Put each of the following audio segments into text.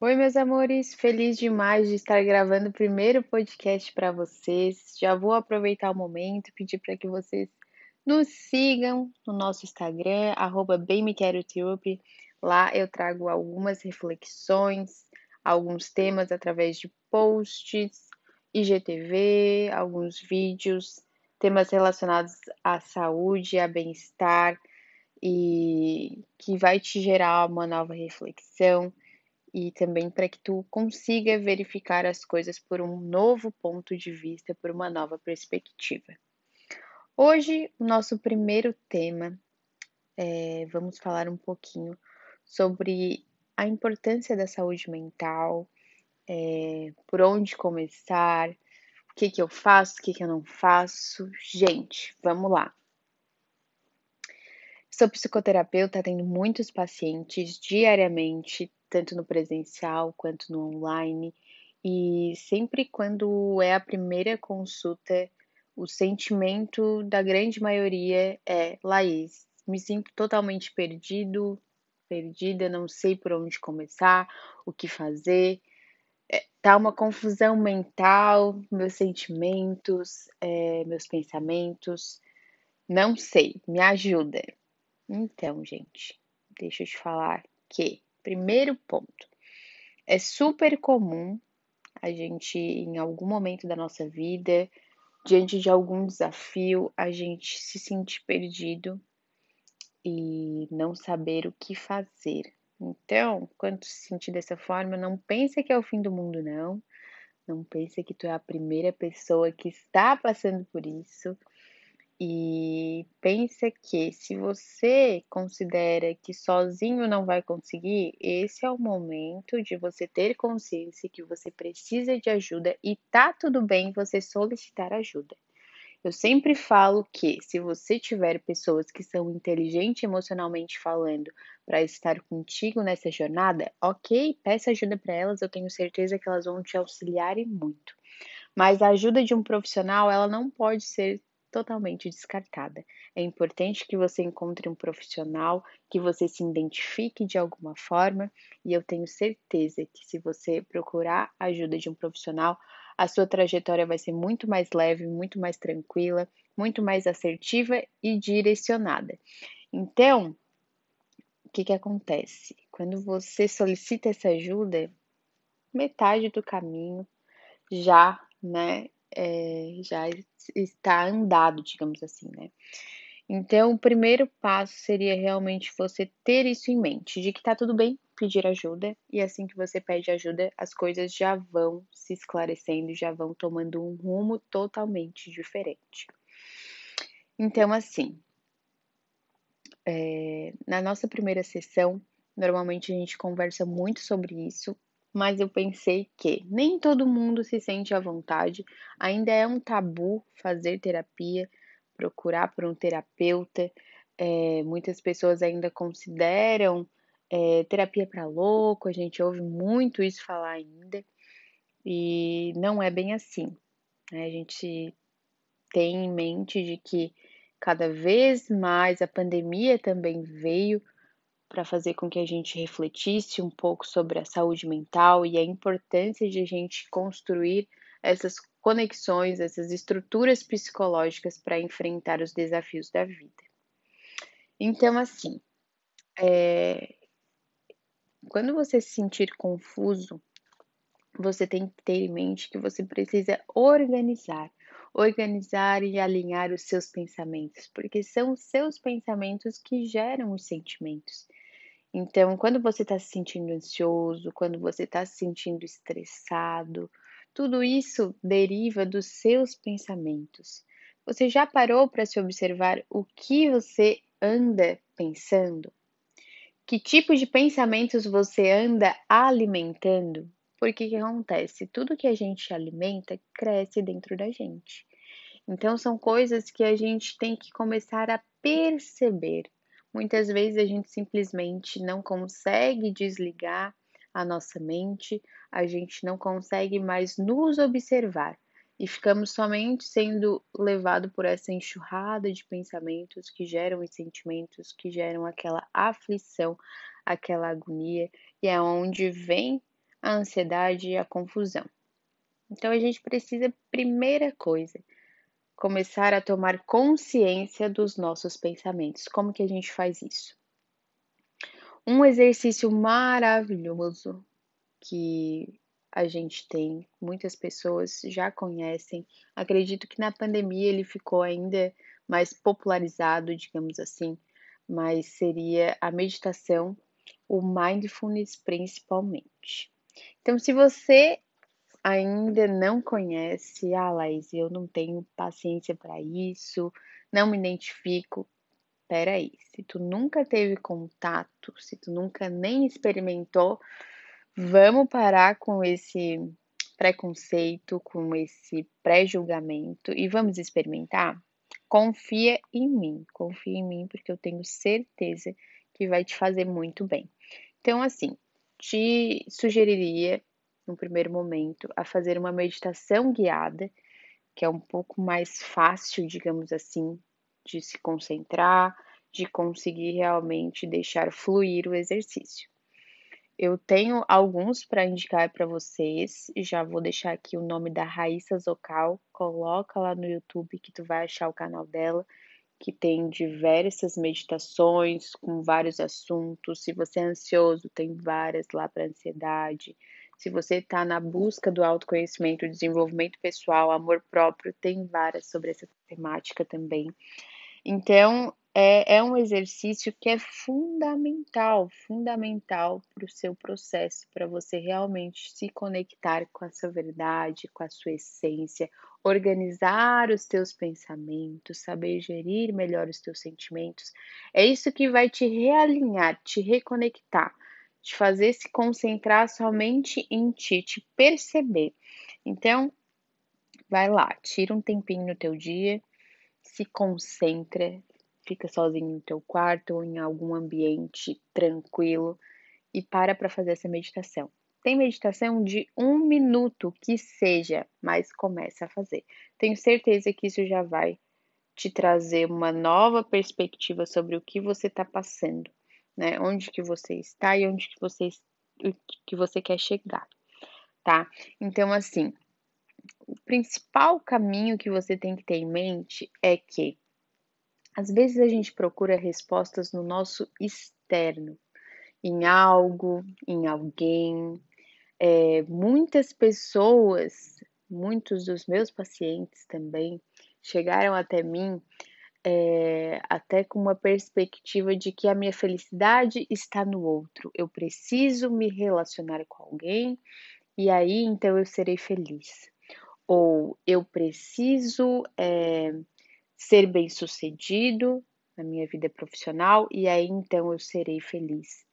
Oi, meus amores, feliz demais de estar gravando o primeiro podcast para vocês. Já vou aproveitar o momento, pedir para que vocês nos sigam no nosso Instagram, arroba Lá eu trago algumas reflexões, alguns temas através de posts, IGTV, alguns vídeos, temas relacionados à saúde, a bem-estar e que vai te gerar uma nova reflexão e também para que tu consiga verificar as coisas por um novo ponto de vista, por uma nova perspectiva. Hoje, o nosso primeiro tema, é, vamos falar um pouquinho sobre a importância da saúde mental, é, por onde começar, o que, que eu faço, o que, que eu não faço. Gente, vamos lá. Sou psicoterapeuta, atendo muitos pacientes diariamente, tanto no presencial quanto no online. E sempre quando é a primeira consulta, o sentimento da grande maioria é: Laís, me sinto totalmente perdido, perdida, não sei por onde começar, o que fazer. É, tá uma confusão mental, meus sentimentos, é, meus pensamentos. Não sei, me ajuda. Então, gente, deixa eu te falar que Primeiro ponto. É super comum a gente, em algum momento da nossa vida, diante de algum desafio, a gente se sentir perdido e não saber o que fazer. Então, quando se sentir dessa forma, não pense que é o fim do mundo, não. Não pense que tu é a primeira pessoa que está passando por isso. E pensa que se você considera que sozinho não vai conseguir, esse é o momento de você ter consciência que você precisa de ajuda e tá tudo bem você solicitar ajuda. Eu sempre falo que se você tiver pessoas que são inteligentes emocionalmente falando para estar contigo nessa jornada, ok, peça ajuda para elas, eu tenho certeza que elas vão te auxiliar e muito. Mas a ajuda de um profissional, ela não pode ser totalmente descartada. É importante que você encontre um profissional, que você se identifique de alguma forma, e eu tenho certeza que se você procurar a ajuda de um profissional, a sua trajetória vai ser muito mais leve, muito mais tranquila, muito mais assertiva e direcionada. Então, o que, que acontece? Quando você solicita essa ajuda, metade do caminho já, né, é, já está andado, digamos assim, né? Então, o primeiro passo seria realmente você ter isso em mente, de que tá tudo bem pedir ajuda, e assim que você pede ajuda, as coisas já vão se esclarecendo, já vão tomando um rumo totalmente diferente. Então, assim, é, na nossa primeira sessão, normalmente a gente conversa muito sobre isso, mas eu pensei que nem todo mundo se sente à vontade, ainda é um tabu fazer terapia, procurar por um terapeuta. É, muitas pessoas ainda consideram é, terapia para louco, a gente ouve muito isso falar ainda, e não é bem assim. Né? A gente tem em mente de que cada vez mais a pandemia também veio para fazer com que a gente refletisse um pouco sobre a saúde mental e a importância de a gente construir essas conexões, essas estruturas psicológicas para enfrentar os desafios da vida. Então, assim, é... quando você se sentir confuso, você tem que ter em mente que você precisa organizar, organizar e alinhar os seus pensamentos, porque são os seus pensamentos que geram os sentimentos. Então, quando você está se sentindo ansioso, quando você está se sentindo estressado, tudo isso deriva dos seus pensamentos. Você já parou para se observar o que você anda pensando? Que tipo de pensamentos você anda alimentando? Porque o que acontece? Tudo que a gente alimenta cresce dentro da gente. Então, são coisas que a gente tem que começar a perceber. Muitas vezes a gente simplesmente não consegue desligar a nossa mente, a gente não consegue mais nos observar e ficamos somente sendo levado por essa enxurrada de pensamentos que geram os sentimentos, que geram aquela aflição, aquela agonia, e é onde vem a ansiedade e a confusão. Então a gente precisa, primeira coisa, começar a tomar consciência dos nossos pensamentos. Como que a gente faz isso? Um exercício maravilhoso que a gente tem, muitas pessoas já conhecem. Acredito que na pandemia ele ficou ainda mais popularizado, digamos assim, mas seria a meditação, o mindfulness principalmente. Então, se você ainda não conhece, ah, Laís, eu não tenho paciência para isso, não me identifico. Peraí, se tu nunca teve contato, se tu nunca nem experimentou, vamos parar com esse preconceito, com esse pré-julgamento e vamos experimentar? Confia em mim, confia em mim, porque eu tenho certeza que vai te fazer muito bem. Então, assim, te sugeriria no primeiro momento, a fazer uma meditação guiada, que é um pouco mais fácil, digamos assim, de se concentrar, de conseguir realmente deixar fluir o exercício. Eu tenho alguns para indicar para vocês, já vou deixar aqui o nome da Raíssa Zocal, coloca lá no YouTube que tu vai achar o canal dela, que tem diversas meditações com vários assuntos. Se você é ansioso, tem várias lá para ansiedade. Se você está na busca do autoconhecimento, desenvolvimento pessoal, amor próprio, tem várias sobre essa temática também. Então, é, é um exercício que é fundamental, fundamental para o seu processo, para você realmente se conectar com a sua verdade, com a sua essência, organizar os teus pensamentos, saber gerir melhor os teus sentimentos. É isso que vai te realinhar, te reconectar te fazer se concentrar somente em ti, te perceber. Então, vai lá, tira um tempinho no teu dia, se concentra, fica sozinho no teu quarto ou em algum ambiente tranquilo e para para fazer essa meditação. Tem meditação de um minuto que seja, mas começa a fazer. Tenho certeza que isso já vai te trazer uma nova perspectiva sobre o que você está passando né? Onde que você está e onde que você, que você quer chegar, tá? Então, assim, o principal caminho que você tem que ter em mente é que às vezes a gente procura respostas no nosso externo, em algo, em alguém. É, muitas pessoas, muitos dos meus pacientes também, chegaram até mim é, até com uma perspectiva de que a minha felicidade está no outro. Eu preciso me relacionar com alguém e aí então eu serei feliz. Ou eu preciso é, ser bem sucedido na minha vida profissional e aí então eu serei feliz.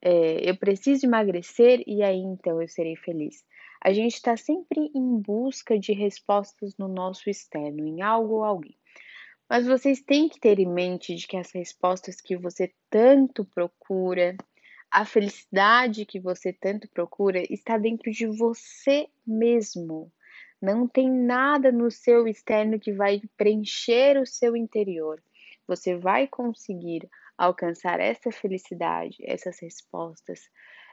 É, eu preciso emagrecer e aí então eu serei feliz. A gente está sempre em busca de respostas no nosso externo, em algo ou alguém. Mas vocês têm que ter em mente de que as respostas que você tanto procura, a felicidade que você tanto procura, está dentro de você mesmo. Não tem nada no seu externo que vai preencher o seu interior. Você vai conseguir alcançar essa felicidade, essas respostas,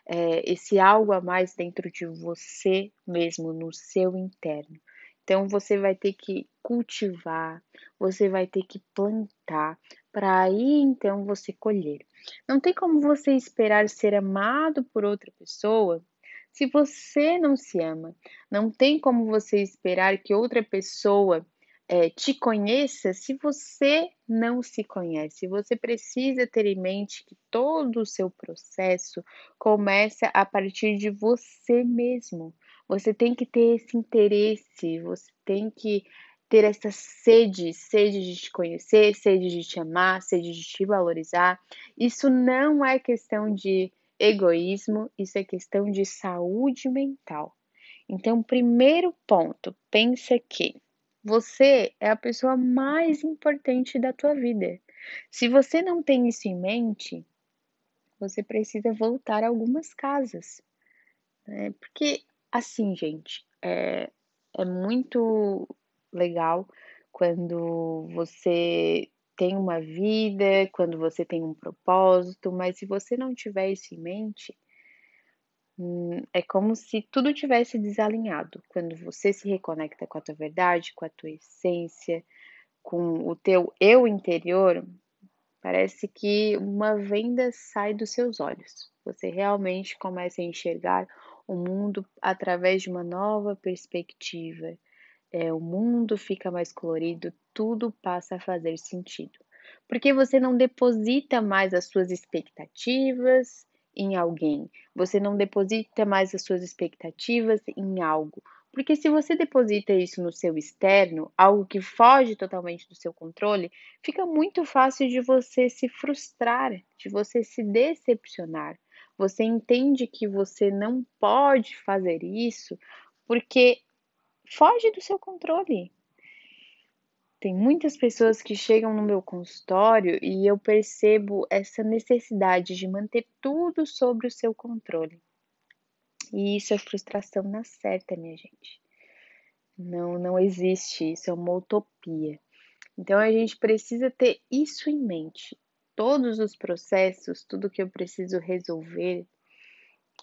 é, esse algo a mais dentro de você mesmo, no seu interno. Então você vai ter que cultivar, você vai ter que plantar, para aí então você colher. Não tem como você esperar ser amado por outra pessoa se você não se ama. Não tem como você esperar que outra pessoa é, te conheça se você não se conhece. Você precisa ter em mente que todo o seu processo começa a partir de você mesmo. Você tem que ter esse interesse, você tem que ter essa sede, sede de te conhecer, sede de te amar, sede de te valorizar. Isso não é questão de egoísmo, isso é questão de saúde mental. Então, primeiro ponto, pensa que você é a pessoa mais importante da tua vida. Se você não tem isso em mente, você precisa voltar a algumas casas. Né? Porque Assim, gente, é, é muito legal quando você tem uma vida, quando você tem um propósito, mas se você não tiver isso em mente, Hum, é como se tudo tivesse desalinhado. Quando você se reconecta com a tua verdade, com a tua essência, com o teu eu interior, parece que uma venda sai dos seus olhos. Você realmente começa a enxergar o mundo através de uma nova perspectiva. É, o mundo fica mais colorido, tudo passa a fazer sentido. Porque você não deposita mais as suas expectativas em alguém, você não deposita mais as suas expectativas em algo. Porque se você deposita isso no seu externo, algo que foge totalmente do seu controle, fica muito fácil de você se frustrar, de você se decepcionar. Você entende que você não pode fazer isso porque foge do seu controle. Tem muitas pessoas que chegam no meu consultório e eu percebo essa necessidade de manter tudo sob o seu controle. E isso é frustração na certa, minha gente. Não, não existe isso, é uma utopia. Então a gente precisa ter isso em mente. Todos os processos, tudo que eu preciso resolver,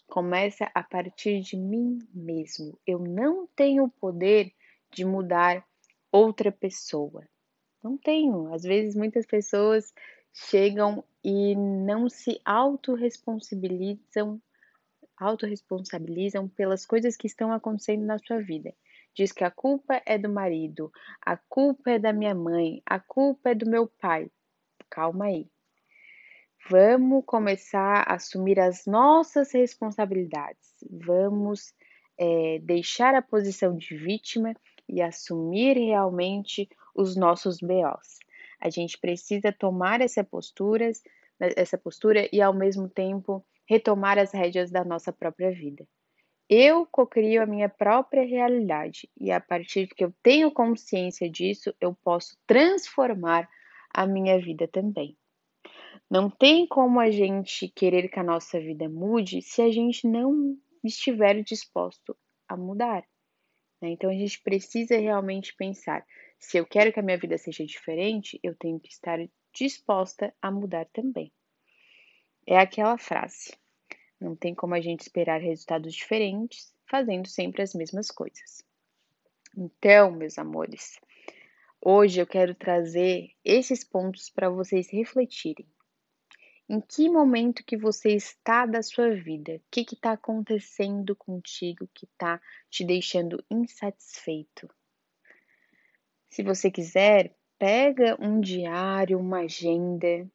começa a partir de mim mesmo. Eu não tenho o poder de mudar outra pessoa. Não tenho. Às vezes muitas pessoas chegam e não se autorresponsabilizam, autorresponsabilizam pelas coisas que estão acontecendo na sua vida. Diz que a culpa é do marido, a culpa é da minha mãe, a culpa é do meu pai. Calma aí. Vamos começar a assumir as nossas responsabilidades. Vamos é, deixar a posição de vítima e assumir realmente os nossos BOs. A gente precisa tomar essa postura, essa postura e ao mesmo tempo retomar as rédeas da nossa própria vida. Eu cocrio a minha própria realidade e a partir que eu tenho consciência disso, eu posso transformar a minha vida também. Não tem como a gente querer que a nossa vida mude se a gente não estiver disposto a mudar. Né? Então a gente precisa realmente pensar: se eu quero que a minha vida seja diferente, eu tenho que estar disposta a mudar também. É aquela frase: não tem como a gente esperar resultados diferentes fazendo sempre as mesmas coisas. Então, meus amores, hoje eu quero trazer esses pontos para vocês refletirem. Em que momento que você está da sua vida? O que está acontecendo contigo que está te deixando insatisfeito? Se você quiser, pega um diário, uma agenda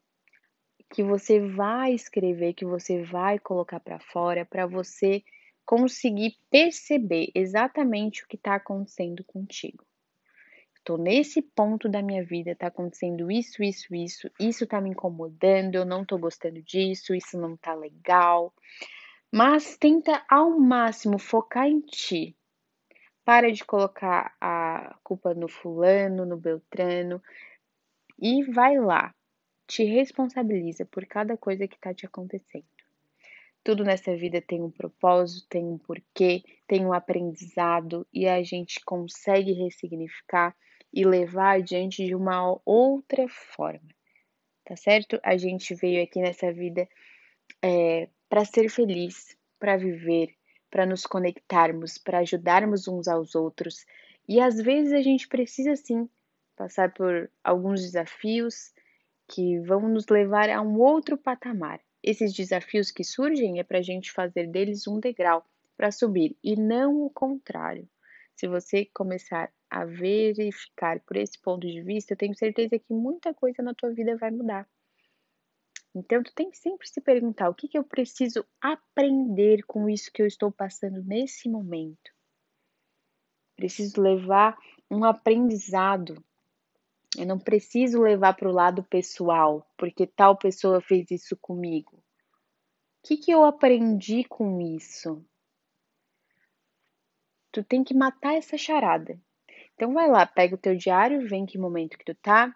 que você vai escrever, que você vai colocar para fora, para você conseguir perceber exatamente o que está acontecendo contigo tô nesse ponto da minha vida, tá acontecendo isso, isso, isso, isso tá me incomodando, eu não tô gostando disso, isso não tá legal. Mas tenta ao máximo focar em ti. Para de colocar a culpa no fulano, no beltrano e vai lá. Te responsabiliza por cada coisa que tá te acontecendo. Tudo nessa vida tem um propósito, tem um porquê, tem um aprendizado e a gente consegue ressignificar e levar adiante de uma outra forma, tá certo? A gente veio aqui nessa vida é, para ser feliz, para viver, para nos conectarmos, para ajudarmos uns aos outros. E às vezes a gente precisa sim passar por alguns desafios que vão nos levar a um outro patamar. Esses desafios que surgem é para a gente fazer deles um degrau para subir e não o contrário. Se você começar a verificar por esse ponto de vista, eu tenho certeza que muita coisa na tua vida vai mudar. Então, tu tem que sempre se perguntar o que, que eu preciso aprender com isso que eu estou passando nesse momento. Preciso levar um aprendizado. Eu não preciso levar para o lado pessoal, porque tal pessoa fez isso comigo. O que, que eu aprendi com isso? Tu tem que matar essa charada. Então vai lá, pega o teu diário, vê em que momento que tu tá.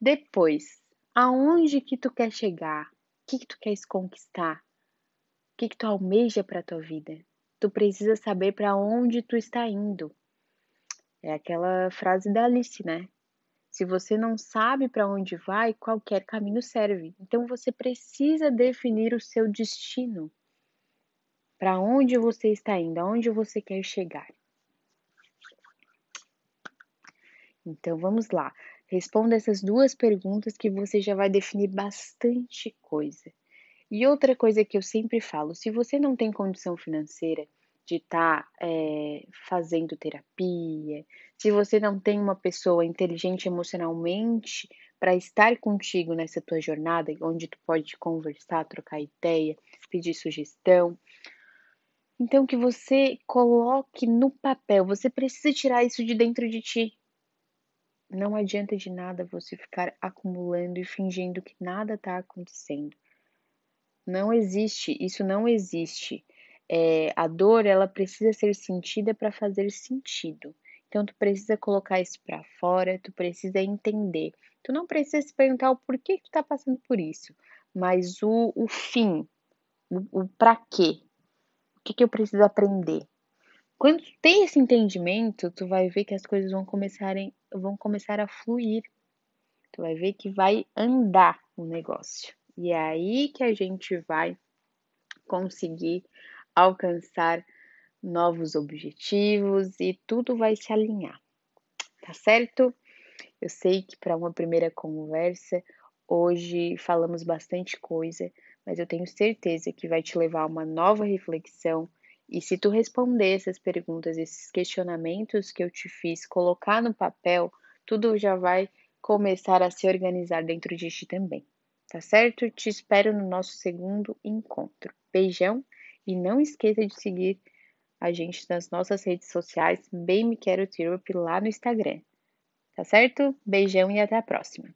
Depois, aonde que tu quer chegar? O que que tu queres conquistar? O que que tu almeja para tua vida? Tu precisa saber para onde tu está indo. É aquela frase da Alice, né? Se você não sabe para onde vai, qualquer caminho serve. Então você precisa definir o seu destino. Para onde você está indo? Aonde você quer chegar? Então vamos lá. Responda essas duas perguntas que você já vai definir bastante coisa. E outra coisa que eu sempre falo: se você não tem condição financeira de estar tá, é, fazendo terapia, se você não tem uma pessoa inteligente emocionalmente para estar contigo nessa tua jornada, onde tu pode conversar, trocar ideia, pedir sugestão, então que você coloque no papel. Você precisa tirar isso de dentro de ti. Não adianta de nada você ficar acumulando e fingindo que nada está acontecendo. Não existe, isso não existe. É, a dor ela precisa ser sentida para fazer sentido. Então tu precisa colocar isso para fora, tu precisa entender. Tu não precisa se perguntar o porquê que tu tá passando por isso, mas o, o fim, o, o para quê? O que, que eu preciso aprender? Quando tu tem esse entendimento, tu vai ver que as coisas vão começarem, vão começar a fluir. Tu vai ver que vai andar o negócio. E é aí que a gente vai conseguir alcançar novos objetivos e tudo vai se alinhar. Tá certo? Eu sei que para uma primeira conversa, hoje falamos bastante coisa, mas eu tenho certeza que vai te levar a uma nova reflexão e se tu responder essas perguntas, esses questionamentos que eu te fiz, colocar no papel, tudo já vai começar a se organizar dentro de ti também. Tá certo? Te espero no nosso segundo encontro. Beijão e não esqueça de seguir a gente nas nossas redes sociais, bem me quero lá no Instagram. Tá certo? Beijão e até a próxima.